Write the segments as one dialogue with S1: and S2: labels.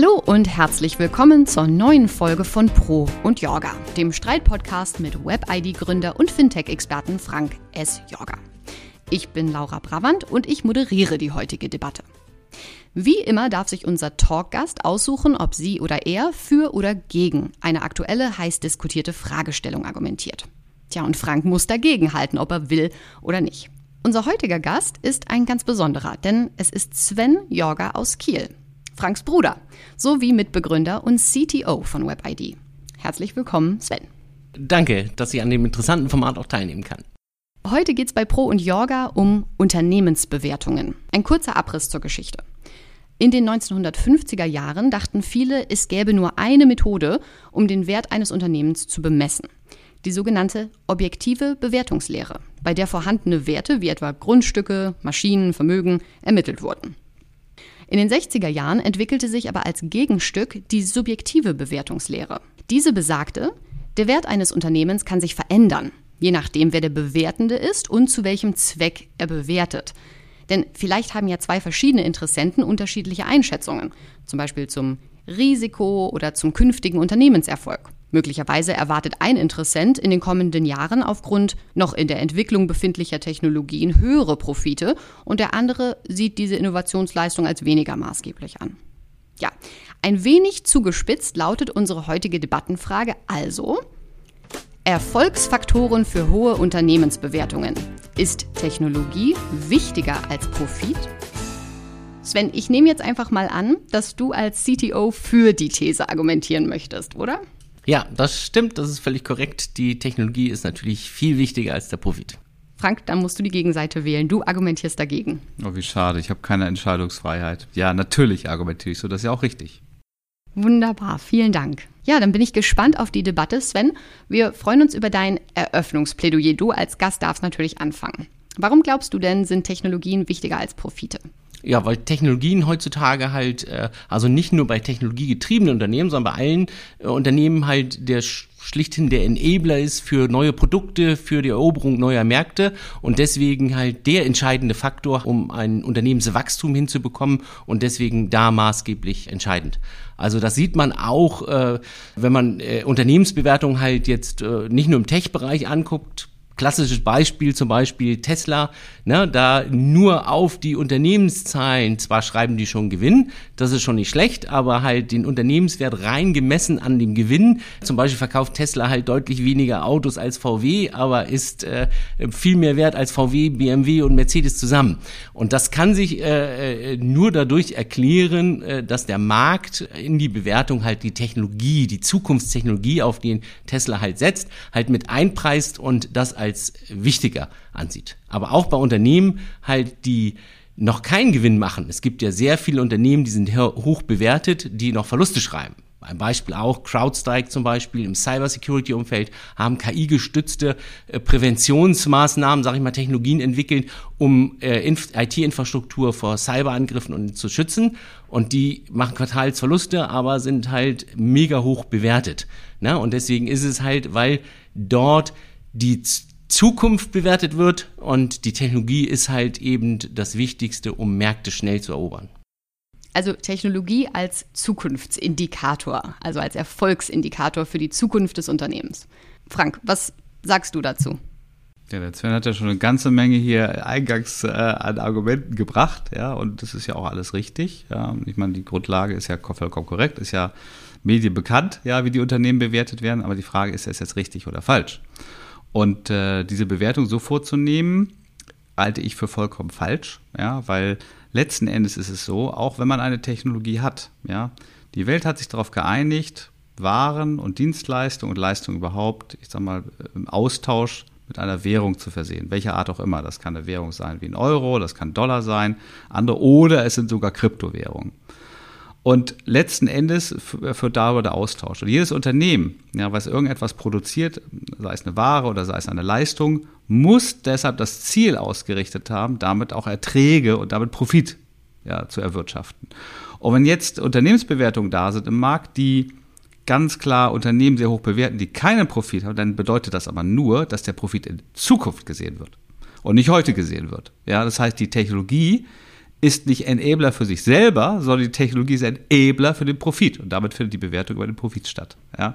S1: Hallo und herzlich willkommen zur neuen Folge von Pro und Jorga, dem Streitpodcast mit Web-ID-Gründer und Fintech-Experten Frank S. Jorga. Ich bin Laura Bravant und ich moderiere die heutige Debatte. Wie immer darf sich unser Talkgast aussuchen, ob sie oder er für oder gegen eine aktuelle, heiß diskutierte Fragestellung argumentiert. Tja, und Frank muss dagegen halten, ob er will oder nicht. Unser heutiger Gast ist ein ganz besonderer, denn es ist Sven Jorga aus Kiel. Franks Bruder, sowie Mitbegründer und CTO von WebID. Herzlich willkommen, Sven.
S2: Danke, dass ich an dem interessanten Format auch teilnehmen kann.
S1: Heute geht es bei Pro und Jorga um Unternehmensbewertungen. Ein kurzer Abriss zur Geschichte. In den 1950er Jahren dachten viele, es gäbe nur eine Methode, um den Wert eines Unternehmens zu bemessen. Die sogenannte objektive Bewertungslehre, bei der vorhandene Werte wie etwa Grundstücke, Maschinen, Vermögen ermittelt wurden. In den 60er Jahren entwickelte sich aber als Gegenstück die subjektive Bewertungslehre. Diese besagte, der Wert eines Unternehmens kann sich verändern, je nachdem, wer der Bewertende ist und zu welchem Zweck er bewertet. Denn vielleicht haben ja zwei verschiedene Interessenten unterschiedliche Einschätzungen, zum Beispiel zum Risiko oder zum künftigen Unternehmenserfolg. Möglicherweise erwartet ein Interessent in den kommenden Jahren aufgrund noch in der Entwicklung befindlicher Technologien höhere Profite und der andere sieht diese Innovationsleistung als weniger maßgeblich an. Ja, ein wenig zugespitzt lautet unsere heutige Debattenfrage also, Erfolgsfaktoren für hohe Unternehmensbewertungen. Ist Technologie wichtiger als Profit? Sven, ich nehme jetzt einfach mal an, dass du als CTO für die These argumentieren möchtest, oder?
S2: Ja, das stimmt, das ist völlig korrekt. Die Technologie ist natürlich viel wichtiger als der Profit.
S1: Frank, dann musst du die Gegenseite wählen. Du argumentierst dagegen.
S3: Oh, wie schade. Ich habe keine Entscheidungsfreiheit. Ja, natürlich argumentiere ich so. Das ist ja auch richtig.
S1: Wunderbar, vielen Dank. Ja, dann bin ich gespannt auf die Debatte, Sven. Wir freuen uns über dein Eröffnungsplädoyer. Du als Gast darfst natürlich anfangen. Warum glaubst du denn, sind Technologien wichtiger als Profite?
S2: Ja, weil Technologien heutzutage halt, äh, also nicht nur bei technologiegetriebenen Unternehmen, sondern bei allen äh, Unternehmen halt der schlichthin der Enabler ist für neue Produkte, für die Eroberung neuer Märkte und deswegen halt der entscheidende Faktor, um ein Unternehmenswachstum hinzubekommen und deswegen da maßgeblich entscheidend. Also das sieht man auch, äh, wenn man äh, Unternehmensbewertungen halt jetzt äh, nicht nur im Tech-Bereich anguckt, Klassisches Beispiel zum Beispiel Tesla, ne, da nur auf die Unternehmenszahlen, zwar schreiben die schon Gewinn, das ist schon nicht schlecht, aber halt den Unternehmenswert rein gemessen an dem Gewinn. Zum Beispiel verkauft Tesla halt deutlich weniger Autos als VW, aber ist äh, viel mehr wert als VW, BMW und Mercedes zusammen. Und das kann sich äh, äh, nur dadurch erklären, äh, dass der Markt in die Bewertung halt die Technologie, die Zukunftstechnologie, auf den Tesla halt setzt, halt mit einpreist und das als als wichtiger ansieht. Aber auch bei Unternehmen halt, die noch keinen Gewinn machen. Es gibt ja sehr viele Unternehmen, die sind hoch bewertet, die noch Verluste schreiben. Ein Beispiel auch CrowdStrike zum Beispiel im Cybersecurity-Umfeld haben KI-gestützte äh, Präventionsmaßnahmen, sage ich mal, Technologien entwickelt, um äh, IT-Infrastruktur vor Cyberangriffen zu schützen. Und die machen Quartalsverluste, aber sind halt mega hoch bewertet. Ne? Und deswegen ist es halt, weil dort die Zukunft bewertet wird und die Technologie ist halt eben das Wichtigste, um Märkte schnell zu erobern.
S1: Also Technologie als Zukunftsindikator, also als Erfolgsindikator für die Zukunft des Unternehmens. Frank, was sagst du dazu?
S3: Ja, der Sven hat ja schon eine ganze Menge hier eingangs äh, an Argumenten gebracht, ja, und das ist ja auch alles richtig. Ja. Ich meine, die Grundlage ist ja vollkommen korrekt, ist ja medienbekannt, ja, wie die Unternehmen bewertet werden, aber die Frage ist, ist es jetzt richtig oder falsch? Und äh, diese Bewertung so vorzunehmen, halte ich für vollkommen falsch, ja, weil letzten Endes ist es so, auch wenn man eine Technologie hat, ja, die Welt hat sich darauf geeinigt, Waren und Dienstleistungen und Leistungen überhaupt, ich sag mal, im Austausch mit einer Währung zu versehen, welcher Art auch immer. Das kann eine Währung sein wie ein Euro, das kann Dollar sein, andere oder es sind sogar Kryptowährungen. Und letzten Endes führt darüber der Austausch. Und jedes Unternehmen, ja, was irgendetwas produziert, sei es eine Ware oder sei es eine Leistung, muss deshalb das Ziel ausgerichtet haben, damit auch Erträge und damit Profit ja, zu erwirtschaften. Und wenn jetzt Unternehmensbewertungen da sind im Markt, die ganz klar Unternehmen sehr hoch bewerten, die keinen Profit haben, dann bedeutet das aber nur, dass der Profit in Zukunft gesehen wird und nicht heute gesehen wird. Ja, das heißt, die Technologie ist nicht Enabler für sich selber, sondern die Technologie ist Enabler für den Profit. Und damit findet die Bewertung über den Profit statt. Ja.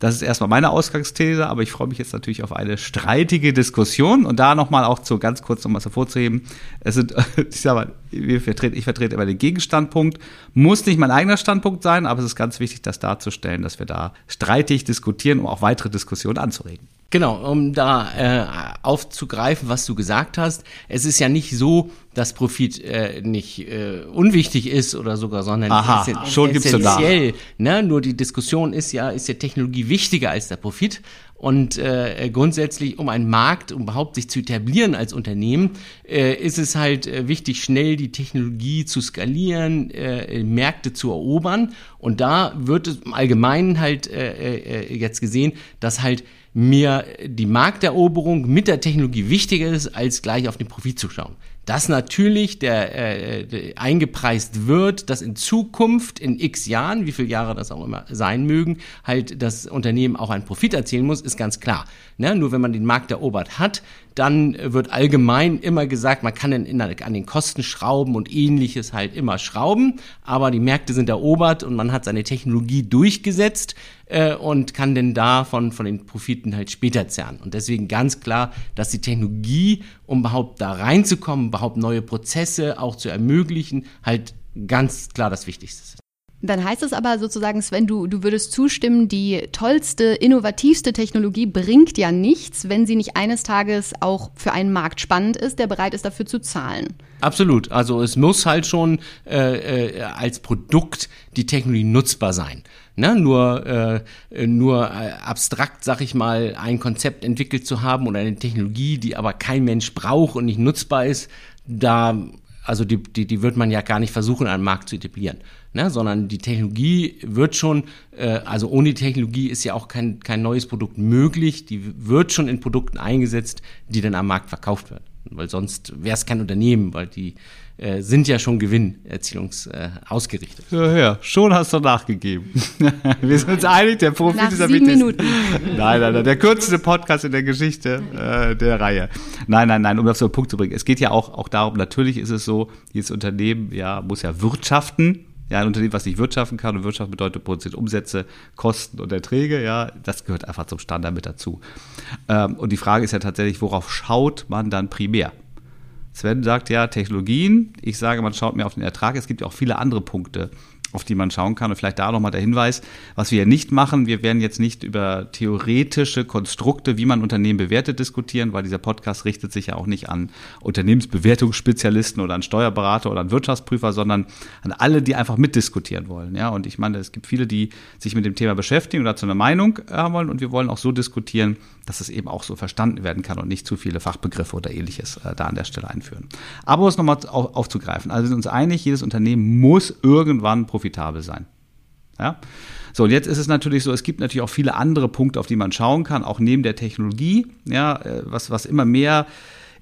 S3: Das ist erstmal meine Ausgangsthese, aber ich freue mich jetzt natürlich auf eine streitige Diskussion und da nochmal auch zu ganz kurz nochmal hervorzuheben. Es sind, ich sag mal, ich vertrete, ich vertrete immer den Gegenstandpunkt. Muss nicht mein eigener Standpunkt sein, aber es ist ganz wichtig, das darzustellen, dass wir da streitig diskutieren, um auch weitere Diskussionen anzuregen.
S2: Genau, um da äh, aufzugreifen, was du gesagt hast. Es ist ja nicht so, dass Profit äh, nicht äh, unwichtig ist oder sogar, sondern
S3: Aha,
S2: essen
S3: schon gibt's
S2: essentiell. Ne? Nur die Diskussion ist ja, ist ja Technologie wichtiger als der Profit? Und äh, grundsätzlich, um einen Markt, um überhaupt sich zu etablieren als Unternehmen, äh, ist es halt äh, wichtig, schnell die Technologie zu skalieren, äh, Märkte zu erobern. Und da wird es im Allgemeinen halt äh, äh, jetzt gesehen, dass halt mir die Markteroberung mit der Technologie wichtiger ist, als gleich auf den Profit zu schauen dass natürlich der, äh, der eingepreist wird, dass in Zukunft, in x Jahren, wie viele Jahre das auch immer sein mögen, halt das Unternehmen auch einen Profit erzielen muss, ist ganz klar. Ne? Nur wenn man den Markt erobert hat, dann wird allgemein immer gesagt, man kann in, an den Kosten schrauben und ähnliches halt immer schrauben, aber die Märkte sind erobert und man hat seine Technologie durchgesetzt äh, und kann denn davon von den Profiten halt später zerren. Und deswegen ganz klar, dass die Technologie, um überhaupt da reinzukommen, überhaupt neue Prozesse auch zu ermöglichen, halt ganz klar das Wichtigste ist.
S1: Dann heißt es aber sozusagen, Sven, du, du würdest zustimmen, die tollste, innovativste Technologie bringt ja nichts, wenn sie nicht eines Tages auch für einen Markt spannend ist, der bereit ist, dafür zu zahlen.
S2: Absolut. Also es muss halt schon äh, äh, als Produkt die Technologie nutzbar sein. Ne? Nur, äh, nur äh, abstrakt, sag ich mal, ein Konzept entwickelt zu haben oder eine Technologie, die aber kein Mensch braucht und nicht nutzbar ist, da also die, die, die wird man ja gar nicht versuchen, den Markt zu etablieren, ne? sondern die Technologie wird schon, äh, also ohne die Technologie ist ja auch kein, kein neues Produkt möglich, die wird schon in Produkten eingesetzt, die dann am Markt verkauft werden. Weil sonst wäre es kein Unternehmen, weil die äh, sind ja schon gewinnerzielungsausgerichtet.
S3: Äh, ja, ja, schon hast du nachgegeben. Wir sind uns einig, der Profit
S1: Nach
S3: ist am
S1: sieben. Minuten.
S3: Nein, nein, nein, der kürzeste Podcast in der Geschichte äh, der Reihe. Nein, nein, nein, um das auf den Punkt zu bringen. Es geht ja auch, auch darum, natürlich ist es so, jedes Unternehmen ja, muss ja wirtschaften. Ja, ein Unternehmen, was nicht wirtschaften kann, und Wirtschaft bedeutet produziert Umsätze, Kosten und Erträge, ja, das gehört einfach zum Standard mit dazu. Ähm, und die Frage ist ja tatsächlich, worauf schaut man dann primär? Sven sagt ja Technologien. Ich sage, man schaut mehr auf den Ertrag. Es gibt ja auch viele andere Punkte, auf die man schauen kann. Und vielleicht da nochmal der Hinweis, was wir ja nicht machen. Wir werden jetzt nicht über theoretische Konstrukte, wie man Unternehmen bewertet, diskutieren, weil dieser Podcast richtet sich ja auch nicht an Unternehmensbewertungsspezialisten oder an Steuerberater oder an Wirtschaftsprüfer, sondern an alle, die einfach mitdiskutieren wollen. Ja, und ich meine, es gibt viele, die sich mit dem Thema beschäftigen und dazu eine Meinung haben wollen. Und wir wollen auch so diskutieren, dass es eben auch so verstanden werden kann und nicht zu viele Fachbegriffe oder ähnliches äh, da an der Stelle einführen. Aber um es nochmal auf, aufzugreifen, also sind uns einig, jedes Unternehmen muss irgendwann profitabel sein. Ja? So, und jetzt ist es natürlich so, es gibt natürlich auch viele andere Punkte, auf die man schauen kann, auch neben der Technologie, ja, äh, was, was immer mehr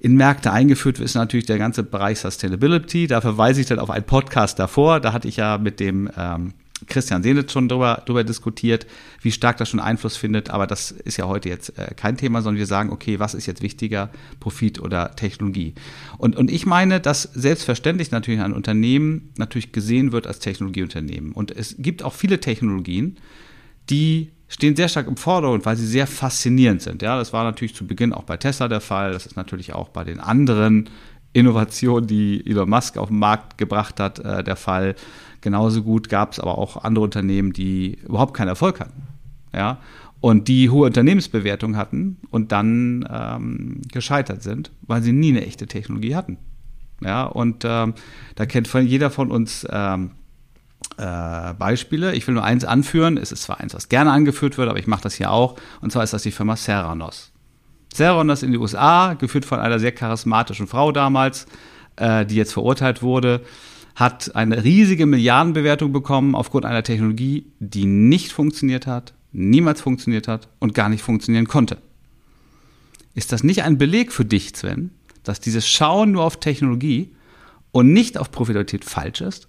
S3: in Märkte eingeführt wird, ist natürlich der ganze Bereich Sustainability. Da verweise ich dann auf einen Podcast davor. Da hatte ich ja mit dem ähm, Christian Senitz schon drüber, drüber diskutiert, wie stark das schon Einfluss findet. Aber das ist ja heute jetzt äh, kein Thema, sondern wir sagen, okay, was ist jetzt wichtiger, Profit oder Technologie? Und, und ich meine, dass selbstverständlich natürlich ein Unternehmen natürlich gesehen wird als Technologieunternehmen. Und es gibt auch viele Technologien, die stehen sehr stark im Vordergrund, weil sie sehr faszinierend sind. Ja, das war natürlich zu Beginn auch bei Tesla der Fall. Das ist natürlich auch bei den anderen Innovationen, die Elon Musk auf den Markt gebracht hat, äh, der Fall. Genauso gut gab es aber auch andere Unternehmen, die überhaupt keinen Erfolg hatten. Ja, und die hohe Unternehmensbewertung hatten und dann ähm, gescheitert sind, weil sie nie eine echte Technologie hatten. Ja, und ähm, da kennt jeder von uns ähm, äh, Beispiele. Ich will nur eins anführen. Es ist zwar eins, was gerne angeführt wird, aber ich mache das hier auch. Und zwar ist das die Firma Theranos. Theranos in die USA, geführt von einer sehr charismatischen Frau damals, äh, die jetzt verurteilt wurde hat eine riesige Milliardenbewertung bekommen aufgrund einer Technologie, die nicht funktioniert hat, niemals funktioniert hat und gar nicht funktionieren konnte. Ist das nicht ein Beleg für dich, Sven, dass dieses Schauen nur auf Technologie und nicht auf Profitabilität falsch ist?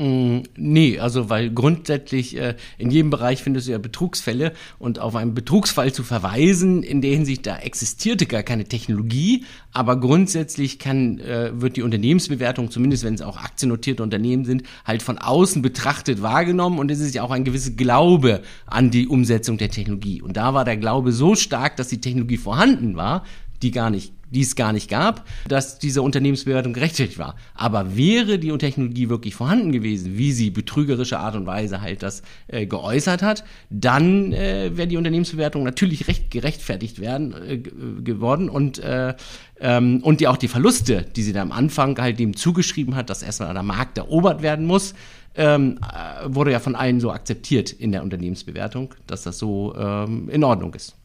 S2: Mm, nee, also weil grundsätzlich äh, in jedem Bereich findest du ja Betrugsfälle und auf einen Betrugsfall zu verweisen, in der Hinsicht, da existierte gar keine Technologie, aber grundsätzlich kann, äh, wird die Unternehmensbewertung, zumindest wenn es auch aktiennotierte Unternehmen sind, halt von außen betrachtet wahrgenommen und es ist ja auch ein gewisser Glaube an die Umsetzung der Technologie. Und da war der Glaube so stark, dass die Technologie vorhanden war, die gar nicht die es gar nicht gab, dass diese Unternehmensbewertung gerechtfertigt war. Aber wäre die Technologie wirklich vorhanden gewesen, wie sie betrügerische Art und Weise halt das äh, geäußert hat, dann äh, wäre die Unternehmensbewertung natürlich recht gerechtfertigt werden äh, geworden und äh, ähm, und die auch die Verluste, die sie da am Anfang halt dem zugeschrieben hat, dass erstmal der Markt erobert werden muss, ähm, äh, wurde ja von allen so akzeptiert in der Unternehmensbewertung, dass das so ähm, in Ordnung ist.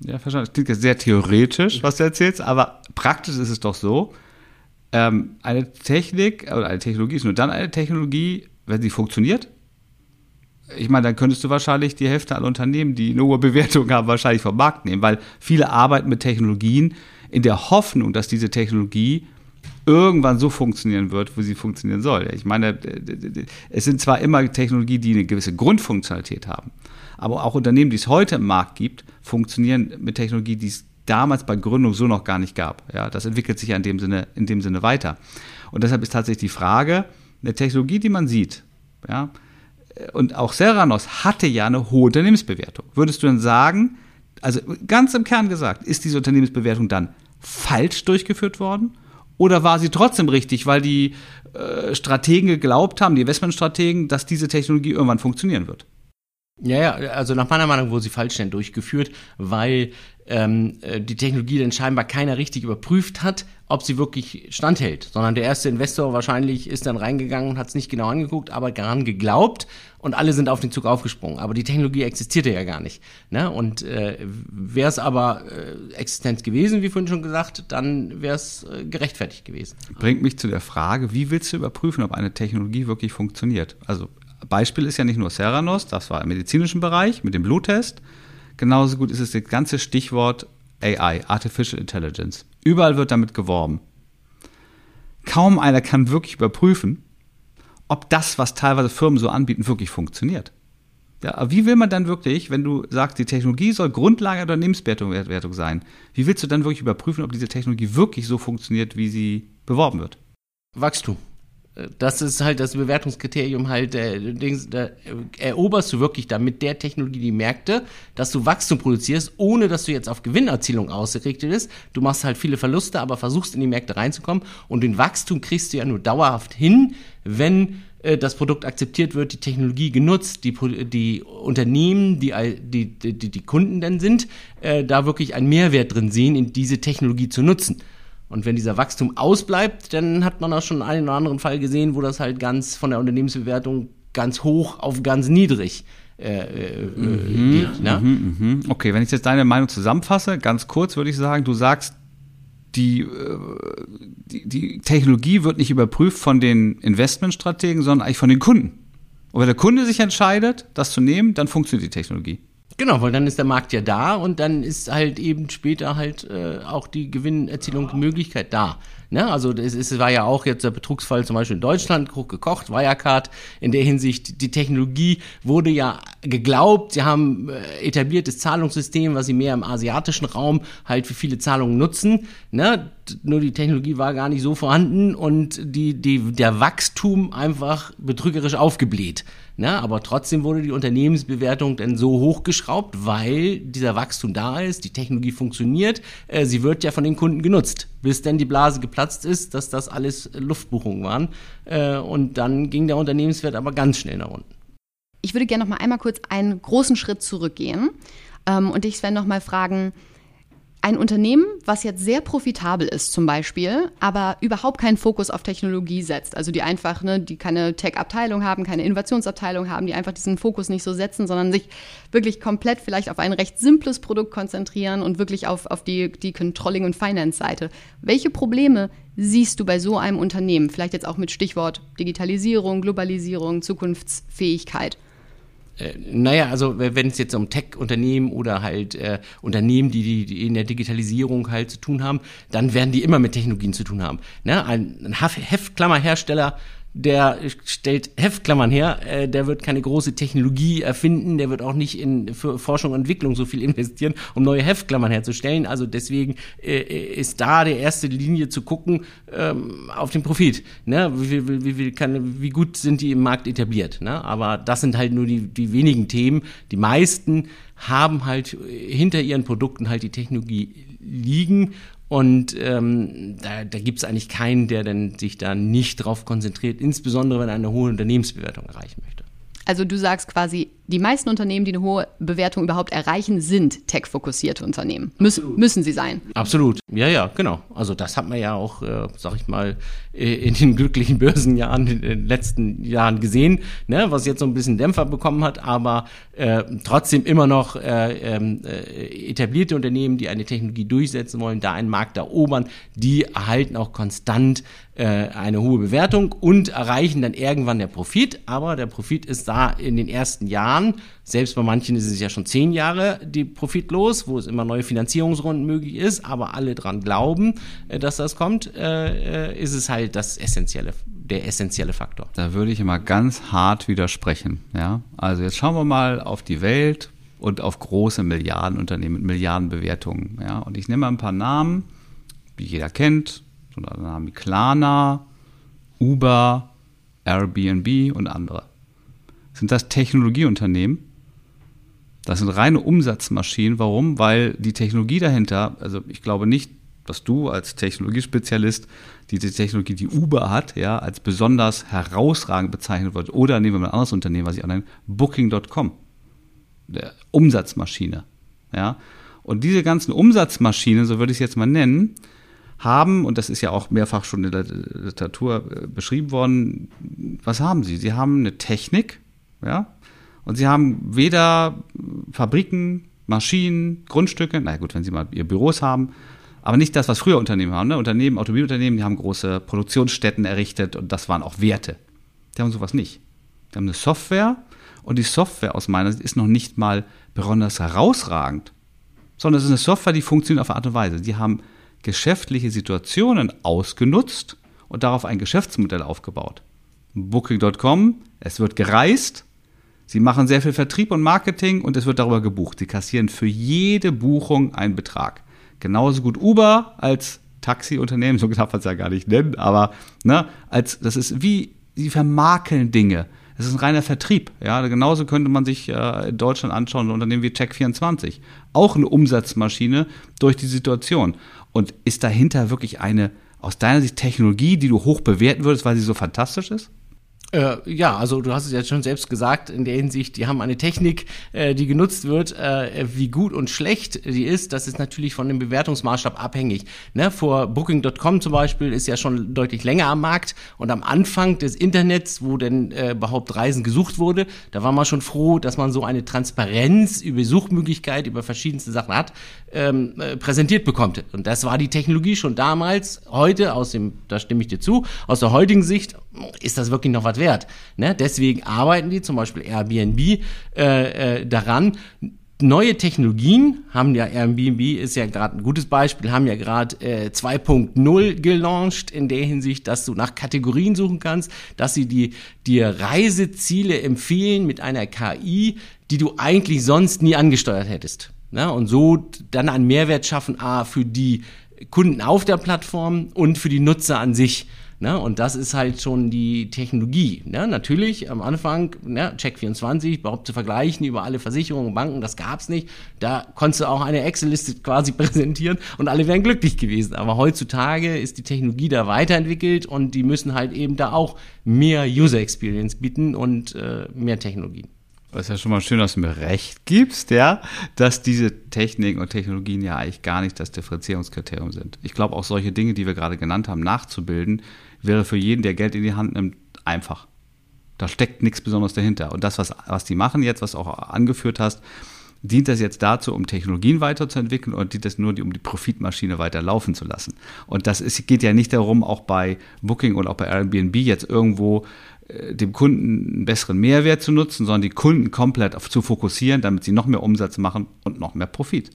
S3: Ja, verstanden. Das klingt jetzt sehr theoretisch, was du erzählst, aber praktisch ist es doch so, ähm, eine Technik oder eine Technologie ist nur dann eine Technologie, wenn sie funktioniert. Ich meine, dann könntest du wahrscheinlich die Hälfte aller Unternehmen, die eine hohe Bewertung haben, wahrscheinlich vom Markt nehmen, weil viele arbeiten mit Technologien in der Hoffnung, dass diese Technologie irgendwann so funktionieren wird, wo sie funktionieren soll. Ich meine, es sind zwar immer Technologien, die eine gewisse Grundfunktionalität haben, aber auch Unternehmen, die es heute im Markt gibt, funktionieren mit Technologie, die es damals bei Gründung so noch gar nicht gab. Ja, das entwickelt sich ja in dem Sinne, in dem Sinne weiter. Und deshalb ist tatsächlich die Frage, eine Technologie, die man sieht, ja, und auch Seranos hatte ja eine hohe Unternehmensbewertung. Würdest du dann sagen, also ganz im Kern gesagt, ist diese Unternehmensbewertung dann falsch durchgeführt worden? Oder war sie trotzdem richtig, weil die äh, Strategen geglaubt haben, die Investmentstrategen, dass diese Technologie irgendwann funktionieren wird?
S2: Ja, ja, also nach meiner Meinung wurde sie falsch denn durchgeführt, weil ähm, äh, die Technologie dann scheinbar keiner richtig überprüft hat, ob sie wirklich standhält, sondern der erste Investor wahrscheinlich ist dann reingegangen und hat es nicht genau angeguckt, aber daran geglaubt und alle sind auf den Zug aufgesprungen. Aber die Technologie existierte ja gar nicht. Ne? Und äh, wäre es aber äh, Existenz gewesen, wie vorhin schon gesagt, dann wäre es äh, gerechtfertigt gewesen.
S3: Bringt mich zu der Frage, wie willst du überprüfen, ob eine Technologie wirklich funktioniert? Also Beispiel ist ja nicht nur Theranos, das war im medizinischen Bereich mit dem Bluttest. Genauso gut ist es das ganze Stichwort AI, Artificial Intelligence. Überall wird damit geworben. Kaum einer kann wirklich überprüfen, ob das, was teilweise Firmen so anbieten, wirklich funktioniert. Ja, wie will man dann wirklich, wenn du sagst, die Technologie soll Grundlage der Unternehmensbewertung sein, wie willst du dann wirklich überprüfen, ob diese Technologie wirklich so funktioniert, wie sie beworben wird?
S2: Wachstum das ist halt das Bewertungskriterium halt, äh, da eroberst du wirklich damit der Technologie die Märkte, dass du Wachstum produzierst, ohne dass du jetzt auf Gewinnerzielung ausgerichtet bist. Du machst halt viele Verluste, aber versuchst in die Märkte reinzukommen und den Wachstum kriegst du ja nur dauerhaft hin, wenn äh, das Produkt akzeptiert wird, die Technologie genutzt, die, die Unternehmen, die, die, die, die Kunden dann sind, äh, da wirklich einen Mehrwert drin sehen, in diese Technologie zu nutzen. Und wenn dieser Wachstum ausbleibt, dann hat man auch schon einen oder anderen Fall gesehen, wo das halt ganz von der Unternehmensbewertung ganz hoch auf ganz niedrig äh, äh, mhm, geht. Ne?
S3: Mhm, mhm. Okay, wenn ich jetzt deine Meinung zusammenfasse, ganz kurz würde ich sagen, du sagst, die, äh, die, die Technologie wird nicht überprüft von den Investmentstrategen, sondern eigentlich von den Kunden. Und wenn der Kunde sich entscheidet, das zu nehmen, dann funktioniert die Technologie.
S2: Genau, weil dann ist der Markt ja da und dann ist halt eben später halt äh, auch die Gewinnerzielung, die Möglichkeit da. Ne? Also es, es war ja auch jetzt der Betrugsfall zum Beispiel in Deutschland, gekocht, Wirecard. In der Hinsicht, die Technologie wurde ja geglaubt, sie haben äh, etabliertes Zahlungssystem, was sie mehr im asiatischen Raum halt für viele Zahlungen nutzen. Ne? Nur die Technologie war gar nicht so vorhanden und die, die, der Wachstum einfach betrügerisch aufgebläht. Ne? Aber trotzdem wurde die Unternehmensbewertung dann so hochgeschraubt, weil dieser Wachstum da ist, die Technologie funktioniert, äh, sie wird ja von den Kunden genutzt, bis dann die Blase geplatzt ist, dass das alles Luftbuchungen waren. Äh, und dann ging der Unternehmenswert aber ganz schnell nach unten.
S1: Ich würde gerne noch mal einmal kurz einen großen Schritt zurückgehen ähm, und dich, Sven, noch mal fragen, ein Unternehmen, was jetzt sehr profitabel ist zum Beispiel, aber überhaupt keinen Fokus auf Technologie setzt, also die einfach, ne, die keine Tech-Abteilung haben, keine Innovationsabteilung haben, die einfach diesen Fokus nicht so setzen, sondern sich wirklich komplett vielleicht auf ein recht simples Produkt konzentrieren und wirklich auf, auf die, die Controlling- und Finance-Seite. Welche Probleme siehst du bei so einem Unternehmen? Vielleicht jetzt auch mit Stichwort Digitalisierung, Globalisierung, Zukunftsfähigkeit.
S2: Äh, naja, also wenn es jetzt um Tech-Unternehmen oder halt äh, Unternehmen, die, die in der Digitalisierung halt zu tun haben, dann werden die immer mit Technologien zu tun haben. Ne? Ein, ein Heftklammerhersteller der stellt Heftklammern her, äh, der wird keine große Technologie erfinden, der wird auch nicht in Forschung und Entwicklung so viel investieren, um neue Heftklammern herzustellen. Also deswegen äh, ist da der erste Linie zu gucken ähm, auf den Profit. Ne? Wie, wie, wie, wie, kann, wie gut sind die im Markt etabliert? Ne? Aber das sind halt nur die, die wenigen Themen. Die meisten haben halt hinter ihren Produkten halt die Technologie liegen und ähm, da, da gibt es eigentlich keinen, der dann sich da nicht drauf konzentriert, insbesondere wenn er eine hohe Unternehmensbewertung erreichen möchte.
S1: Also du sagst quasi, die meisten Unternehmen, die eine hohe Bewertung überhaupt erreichen, sind tech-fokussierte Unternehmen. Müssen, müssen sie sein.
S2: Absolut. Ja, ja, genau. Also das hat man ja auch, äh, sag ich mal, in den glücklichen Börsenjahren in den letzten Jahren gesehen, ne, was jetzt so ein bisschen Dämpfer bekommen hat, aber äh, trotzdem immer noch äh, ähm, äh, etablierte Unternehmen, die eine Technologie durchsetzen wollen, da einen Markt erobern, die erhalten auch konstant äh, eine hohe Bewertung und erreichen dann irgendwann der Profit. Aber der Profit ist da in den ersten Jahren selbst bei manchen ist es ja schon zehn Jahre die profitlos, wo es immer neue Finanzierungsrunden möglich ist, aber alle dran glauben, äh, dass das kommt, äh, äh, ist es halt das essentielle, der essentielle Faktor.
S3: Da würde ich immer ganz hart widersprechen. Ja, also jetzt schauen wir mal auf die Welt und auf große Milliardenunternehmen mit Milliardenbewertungen. Ja, und ich nehme mal ein paar Namen, die jeder kennt, so Namen wie Klarna, Uber, Airbnb und andere. Sind das Technologieunternehmen? Das sind reine Umsatzmaschinen. Warum? Weil die Technologie dahinter, also ich glaube nicht, dass du als Technologiespezialist diese Technologie, die Uber hat, ja, als besonders herausragend bezeichnet wird. Oder nehmen wir mal ein anderes Unternehmen, was ich auch nenne, Booking.com. Der Umsatzmaschine. Ja. Und diese ganzen Umsatzmaschinen, so würde ich es jetzt mal nennen, haben, und das ist ja auch mehrfach schon in der Literatur äh, beschrieben worden, was haben sie? Sie haben eine Technik, ja, und sie haben weder Fabriken, Maschinen, Grundstücke, na gut, wenn sie mal ihr Büros haben, aber nicht das, was früher Unternehmen haben. Ne? Unternehmen, Automobilunternehmen, die haben große Produktionsstätten errichtet und das waren auch Werte. Die haben sowas nicht. Die haben eine Software und die Software aus meiner Sicht ist noch nicht mal besonders herausragend, sondern es ist eine Software, die funktioniert auf eine Art und Weise. Die haben geschäftliche Situationen ausgenutzt und darauf ein Geschäftsmodell aufgebaut. Booking.com, es wird gereist, Sie machen sehr viel Vertrieb und Marketing und es wird darüber gebucht. Sie kassieren für jede Buchung einen Betrag. Genauso gut Uber als Taxiunternehmen, so darf man es ja gar nicht nennen, aber ne, als das ist wie sie vermakeln Dinge. Es ist ein reiner Vertrieb. Ja, genauso könnte man sich äh, in Deutschland anschauen, ein Unternehmen wie Check24. Auch eine Umsatzmaschine durch die Situation. Und ist dahinter wirklich eine, aus deiner Sicht, Technologie, die du hoch bewerten würdest, weil sie so fantastisch ist?
S2: Äh, ja, also du hast es ja schon selbst gesagt, in der Hinsicht, die haben eine Technik, äh, die genutzt wird, äh, wie gut und schlecht die ist, das ist natürlich von dem Bewertungsmaßstab abhängig. Ne? Vor Booking.com zum Beispiel ist ja schon deutlich länger am Markt und am Anfang des Internets, wo denn äh, überhaupt Reisen gesucht wurde, da war man schon froh, dass man so eine Transparenz über Suchmöglichkeit, über verschiedenste Sachen hat, ähm, äh, präsentiert bekommt. Und das war die Technologie schon damals, heute aus dem, da stimme ich dir zu, aus der heutigen Sicht ist das wirklich noch was wert. Ne? Deswegen arbeiten die, zum Beispiel Airbnb, äh, äh, daran, neue Technologien haben ja Airbnb ist ja gerade ein gutes Beispiel, haben ja gerade äh, 2.0 gelauncht in der Hinsicht, dass du nach Kategorien suchen kannst, dass sie die, dir Reiseziele empfehlen mit einer KI, die du eigentlich sonst nie angesteuert hättest. Ne? Und so dann einen Mehrwert schaffen, a, für die Kunden auf der Plattform und für die Nutzer an sich. Ne? Und das ist halt schon die Technologie. Ne? Natürlich am Anfang, ne, Check24, überhaupt zu vergleichen über alle Versicherungen, Banken, das gab's nicht. Da konntest du auch eine Excel-Liste quasi präsentieren und alle wären glücklich gewesen. Aber heutzutage ist die Technologie da weiterentwickelt und die müssen halt eben da auch mehr User Experience bieten und äh, mehr Technologien.
S3: Das ist ja schon mal schön, dass du mir recht gibst, ja, dass diese Techniken und Technologien ja eigentlich gar nicht das Differenzierungskriterium sind. Ich glaube auch solche Dinge, die wir gerade genannt haben, nachzubilden, wäre für jeden, der Geld in die Hand nimmt, einfach. Da steckt nichts Besonderes dahinter. Und das, was, was die machen jetzt, was auch angeführt hast, dient das jetzt dazu, um Technologien weiterzuentwickeln oder dient das nur, um die Profitmaschine weiter laufen zu lassen? Und das ist, geht ja nicht darum, auch bei Booking oder auch bei Airbnb jetzt irgendwo dem Kunden einen besseren Mehrwert zu nutzen, sondern die Kunden komplett auf, zu fokussieren, damit sie noch mehr Umsatz machen und noch mehr Profit.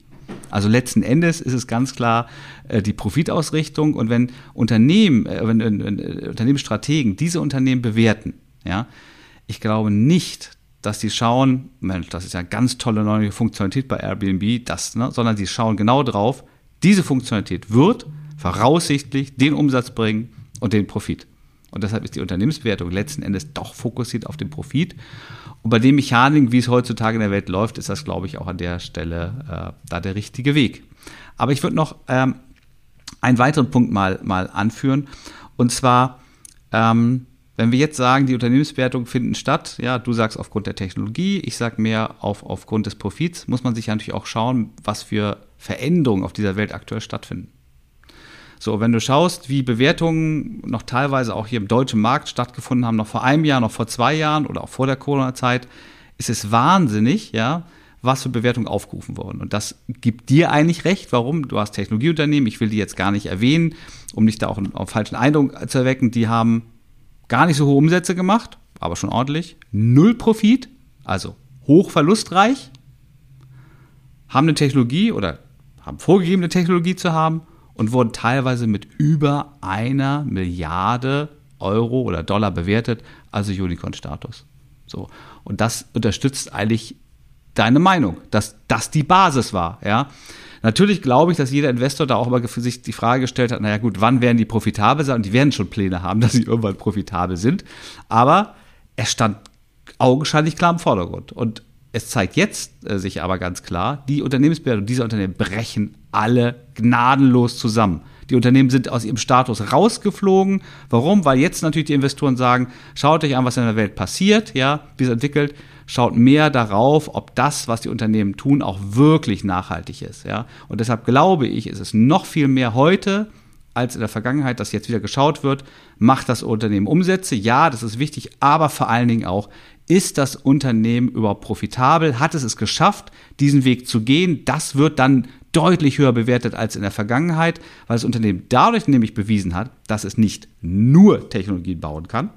S3: Also letzten Endes ist es ganz klar äh, die Profitausrichtung und wenn Unternehmen, äh, wenn, wenn, äh, Unternehmensstrategen diese Unternehmen bewerten, ja, ich glaube nicht, dass sie schauen, Mensch, das ist ja ganz tolle neue Funktionalität bei Airbnb, das, ne, sondern sie schauen genau drauf, diese Funktionalität wird voraussichtlich den Umsatz bringen und den Profit. Und deshalb ist die Unternehmensbewertung letzten Endes doch fokussiert auf den Profit. Und bei den Mechaniken, wie es heutzutage in der Welt läuft, ist das, glaube ich, auch an der Stelle äh, da der richtige Weg. Aber ich würde noch ähm, einen weiteren Punkt mal, mal anführen. Und zwar, ähm, wenn wir jetzt sagen, die Unternehmensbewertungen finden statt, ja, du sagst aufgrund der Technologie, ich sage mehr auf, aufgrund des Profits, muss man sich natürlich auch schauen, was für Veränderungen auf dieser Welt aktuell stattfinden. So, wenn du schaust, wie Bewertungen noch teilweise auch hier im deutschen Markt stattgefunden haben, noch vor einem Jahr, noch vor zwei Jahren oder auch vor der Corona-Zeit, ist es wahnsinnig, ja, was für Bewertungen aufgerufen wurden. Und das gibt dir eigentlich recht. Warum? Du hast Technologieunternehmen, ich will die jetzt gar nicht erwähnen, um nicht da auch einen, einen falschen Eindruck zu erwecken. Die haben gar nicht so hohe Umsätze gemacht, aber schon ordentlich. Null Profit, also hochverlustreich, haben eine Technologie oder haben vorgegeben, eine Technologie zu haben und wurden teilweise mit über einer Milliarde Euro oder Dollar bewertet, also Unicorn-Status. So. Und das unterstützt eigentlich deine Meinung, dass das die Basis war, ja. Natürlich glaube ich, dass jeder Investor da auch immer für sich die Frage gestellt hat, naja gut, wann werden die profitabel sein? Und die werden schon Pläne haben, dass sie irgendwann profitabel sind. Aber er stand augenscheinlich klar im Vordergrund. Und es zeigt jetzt äh, sich aber ganz klar, die Unternehmensbewertung dieser Unternehmen brechen alle gnadenlos zusammen. Die Unternehmen sind aus ihrem Status rausgeflogen. Warum? Weil jetzt natürlich die Investoren sagen, schaut euch an, was in der Welt passiert, ja, wie es entwickelt. Schaut mehr darauf, ob das, was die Unternehmen tun, auch wirklich nachhaltig ist, ja. Und deshalb glaube ich, ist es noch viel mehr heute als in der Vergangenheit, dass jetzt wieder geschaut wird, macht das Unternehmen Umsätze? Ja, das ist wichtig, aber vor allen Dingen auch, ist das Unternehmen überhaupt profitabel? Hat es es geschafft, diesen Weg zu gehen? Das wird dann deutlich höher bewertet als in der Vergangenheit, weil das Unternehmen dadurch nämlich bewiesen hat, dass es nicht nur Technologien bauen kann,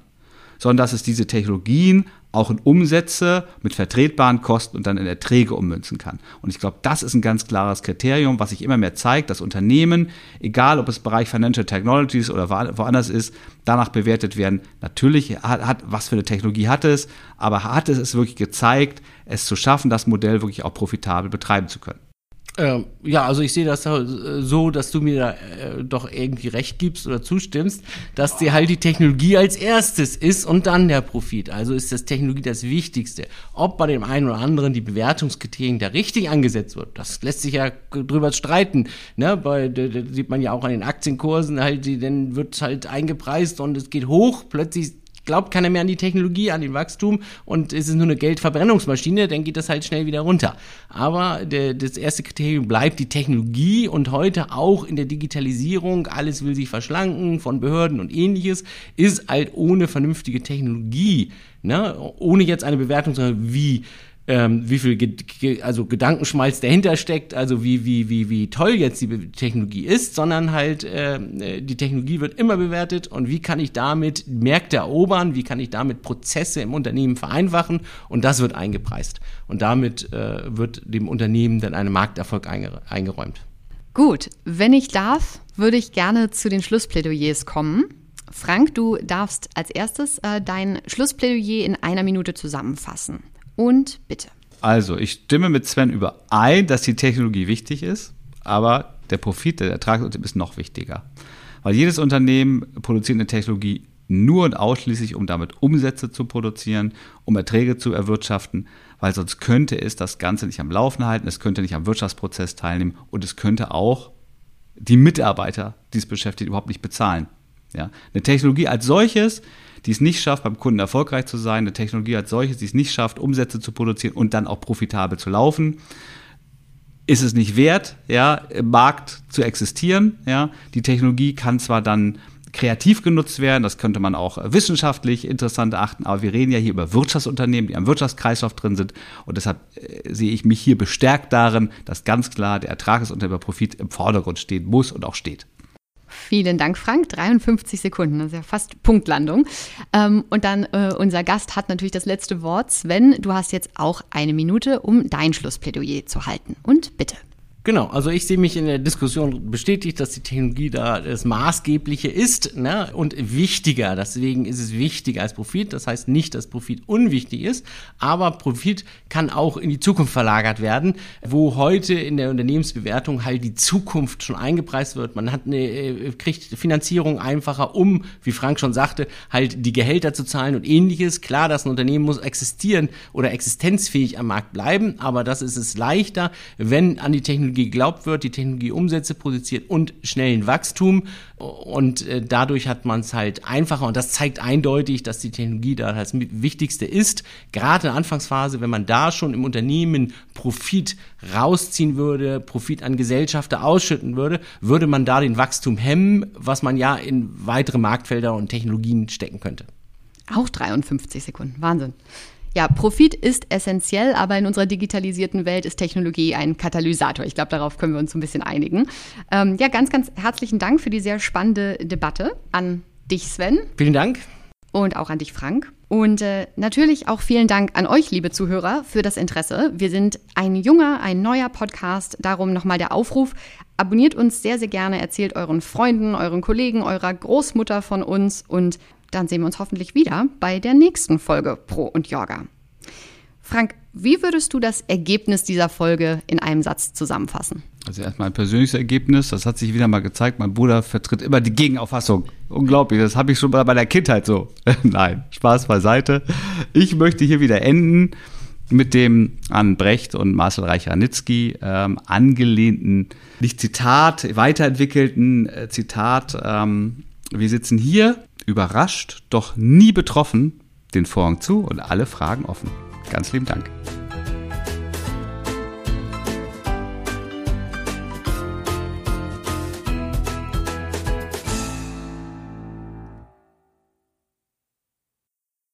S3: sondern dass es diese Technologien auch in Umsätze mit vertretbaren Kosten und dann in Erträge ummünzen kann. Und ich glaube, das ist ein ganz klares Kriterium, was sich immer mehr zeigt, dass Unternehmen, egal ob es Bereich Financial Technologies oder woanders ist, danach bewertet werden. Natürlich hat, hat was für eine Technologie hat es, aber hat es es wirklich gezeigt, es zu schaffen, das Modell wirklich auch profitabel betreiben zu können.
S2: Ähm, ja, also ich sehe das so, dass du mir da äh, doch irgendwie recht gibst oder zustimmst, dass dir halt die Technologie als erstes ist und dann der Profit. Also ist das Technologie das Wichtigste. Ob bei dem einen oder anderen die Bewertungskriterien da richtig angesetzt wird, das lässt sich ja drüber streiten. Ne? Bei, da sieht man ja auch an den Aktienkursen halt, die, dann wird halt eingepreist und es geht hoch, plötzlich glaubt keiner mehr an die Technologie, an den Wachstum und es ist nur eine Geldverbrennungsmaschine, dann geht das halt schnell wieder runter. Aber der, das erste Kriterium bleibt die Technologie und heute auch in der Digitalisierung, alles will sich verschlanken von Behörden und ähnliches, ist halt ohne vernünftige Technologie, ne, ohne jetzt eine Bewertung, sondern wie ähm, wie viel Ge also Gedankenschmalz dahinter steckt, also wie, wie, wie, wie toll jetzt die Technologie ist, sondern halt äh, die Technologie wird immer bewertet und wie kann ich damit Märkte erobern, wie kann ich damit Prozesse im Unternehmen vereinfachen und das wird eingepreist. Und damit äh, wird dem Unternehmen dann ein Markterfolg eingeräumt.
S1: Gut, wenn ich darf, würde ich gerne zu den Schlussplädoyers kommen. Frank, du darfst als erstes äh, dein Schlussplädoyer in einer Minute zusammenfassen und bitte.
S3: Also, ich stimme mit Sven überein, dass die Technologie wichtig ist, aber der Profit, der Ertrag ist noch wichtiger. Weil jedes Unternehmen produziert eine Technologie nur und ausschließlich, um damit Umsätze zu produzieren, um Erträge zu erwirtschaften, weil sonst könnte es das Ganze nicht am Laufen halten, es könnte nicht am Wirtschaftsprozess teilnehmen und es könnte auch die Mitarbeiter, die es beschäftigt, überhaupt nicht bezahlen. Ja? Eine Technologie als solches die es nicht schafft, beim Kunden erfolgreich zu sein, eine Technologie als solches, die es nicht schafft, Umsätze zu produzieren und dann auch profitabel zu laufen, ist es nicht wert, ja, im Markt zu existieren. Ja. Die Technologie kann zwar dann kreativ genutzt werden, das könnte man auch wissenschaftlich interessant achten, aber wir reden ja hier über Wirtschaftsunternehmen, die am Wirtschaftskreislauf drin sind und deshalb äh, sehe ich mich hier bestärkt darin, dass ganz klar der Ertrag ist unter Profit im Vordergrund stehen muss und auch steht.
S1: Vielen Dank, Frank. 53 Sekunden, das ist ja fast Punktlandung. Ähm, und dann äh, unser Gast hat natürlich das letzte Wort. Sven, du hast jetzt auch eine Minute, um dein Schlussplädoyer zu halten. Und bitte.
S2: Genau, also ich sehe mich in der Diskussion bestätigt, dass die Technologie da das Maßgebliche ist ne? und wichtiger. Deswegen ist es wichtiger als Profit. Das heißt nicht, dass Profit unwichtig ist, aber Profit kann auch in die Zukunft verlagert werden, wo heute in der Unternehmensbewertung halt die Zukunft schon eingepreist wird. Man hat eine, äh, kriegt Finanzierung einfacher, um, wie Frank schon sagte, halt die Gehälter zu zahlen und ähnliches. Klar, dass ein Unternehmen muss existieren oder existenzfähig am Markt bleiben, aber das ist es leichter, wenn an die Technologie geglaubt wird, die Technologie Umsätze produziert und schnellen Wachstum. Und äh, dadurch hat man es halt einfacher. Und das zeigt eindeutig, dass die Technologie da das Wichtigste ist. Gerade in der Anfangsphase, wenn man da schon im Unternehmen Profit rausziehen würde, Profit an Gesellschafter ausschütten würde, würde man da den Wachstum hemmen, was man ja in weitere Marktfelder und Technologien stecken könnte.
S1: Auch 53 Sekunden. Wahnsinn. Ja, Profit ist essentiell, aber in unserer digitalisierten Welt ist Technologie ein Katalysator. Ich glaube, darauf können wir uns ein bisschen einigen. Ähm, ja, ganz, ganz herzlichen Dank für die sehr spannende Debatte an dich, Sven.
S2: Vielen Dank.
S1: Und auch an dich, Frank. Und äh, natürlich auch vielen Dank an euch, liebe Zuhörer, für das Interesse. Wir sind ein junger, ein neuer Podcast. Darum nochmal der Aufruf. Abonniert uns sehr, sehr gerne, erzählt euren Freunden, euren Kollegen, eurer Großmutter von uns und dann sehen wir uns hoffentlich wieder bei der nächsten Folge Pro und Yoga. Frank, wie würdest du das Ergebnis dieser Folge in einem Satz zusammenfassen?
S3: Also erstmal ein persönliches Ergebnis, das hat sich wieder mal gezeigt, mein Bruder vertritt immer die Gegenauffassung. Unglaublich, das habe ich schon bei meiner Kindheit so. Nein, Spaß beiseite. Ich möchte hier wieder enden mit dem an Brecht und Marcel Reich-Ranitzky ähm, angelehnten, nicht Zitat, weiterentwickelten äh, Zitat. Ähm, wir sitzen hier überrascht, doch nie betroffen, den Vorhang zu und alle Fragen offen. Ganz lieben Dank.